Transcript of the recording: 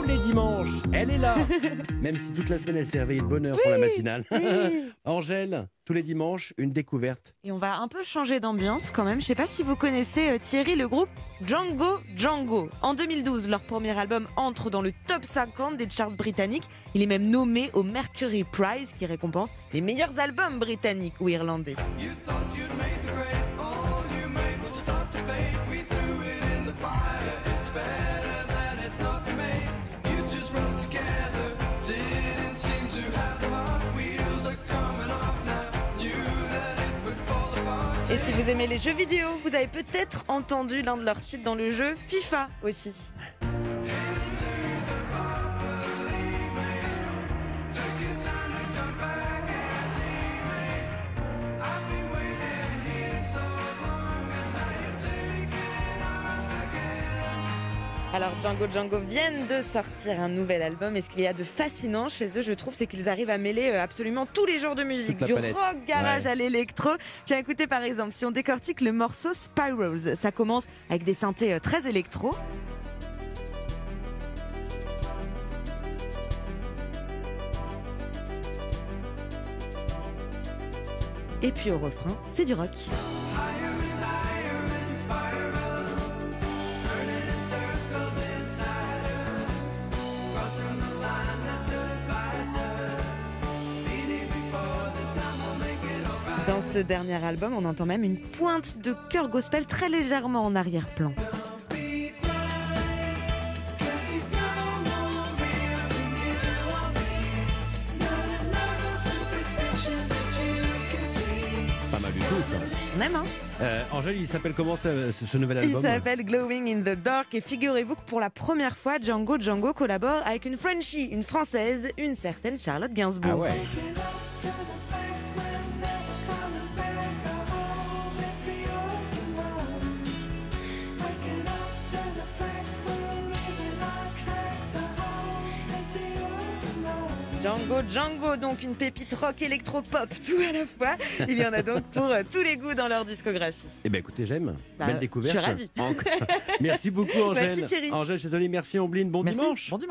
tous les dimanches. Elle est là. Même si toute la semaine elle s'est réveillée de bonne heure pour la matinale. Angèle, tous les dimanches, une découverte. Et on va un peu changer d'ambiance quand même. Je sais pas si vous connaissez euh, Thierry, le groupe Django Django. En 2012, leur premier album entre dans le top 50 des charts britanniques. Il est même nommé au Mercury Prize qui récompense les meilleurs albums britanniques ou irlandais. You Et si vous aimez les jeux vidéo, vous avez peut-être entendu l'un de leurs titres dans le jeu FIFA aussi. Alors Django Django viennent de sortir un nouvel album et ce qu'il y a de fascinant chez eux, je trouve, c'est qu'ils arrivent à mêler euh, absolument tous les genres de musique, du palette. rock garage Ouais. à l'électro. Tiens, écoutez par exemple, si on décortique le morceau Spirals, ça commence avec des synthés euh, très électro. Et puis au refrain, c'est du rock. Dans ce dernier album, on entend même une pointe de chœur gospel très légèrement en arrière-plan. Pas mal du tout ça. On aime, hein Euh, Angèle, il s'appelle comment ce, ce- nouvel Il album s'appelle Glowing in the Dark et figurez-vous que pour la première fois, Django Django collabore avec une Frenchie, une Française, une certaine Charlotte Gainsbourg. Ah ouais. Django Django, donc une pépite rock électro-pop, tout à la fois. Il y en a donc pour euh, tous les goûts dans leur discographie. Eh ben écoutez, j'aime. Bah, Belle découverte. je suis ravie. Merci beaucoup Angèle. Merci, Thierry. Angèle, je te dis merci Ombline, bon Merci. dimanche. Bon dimanche.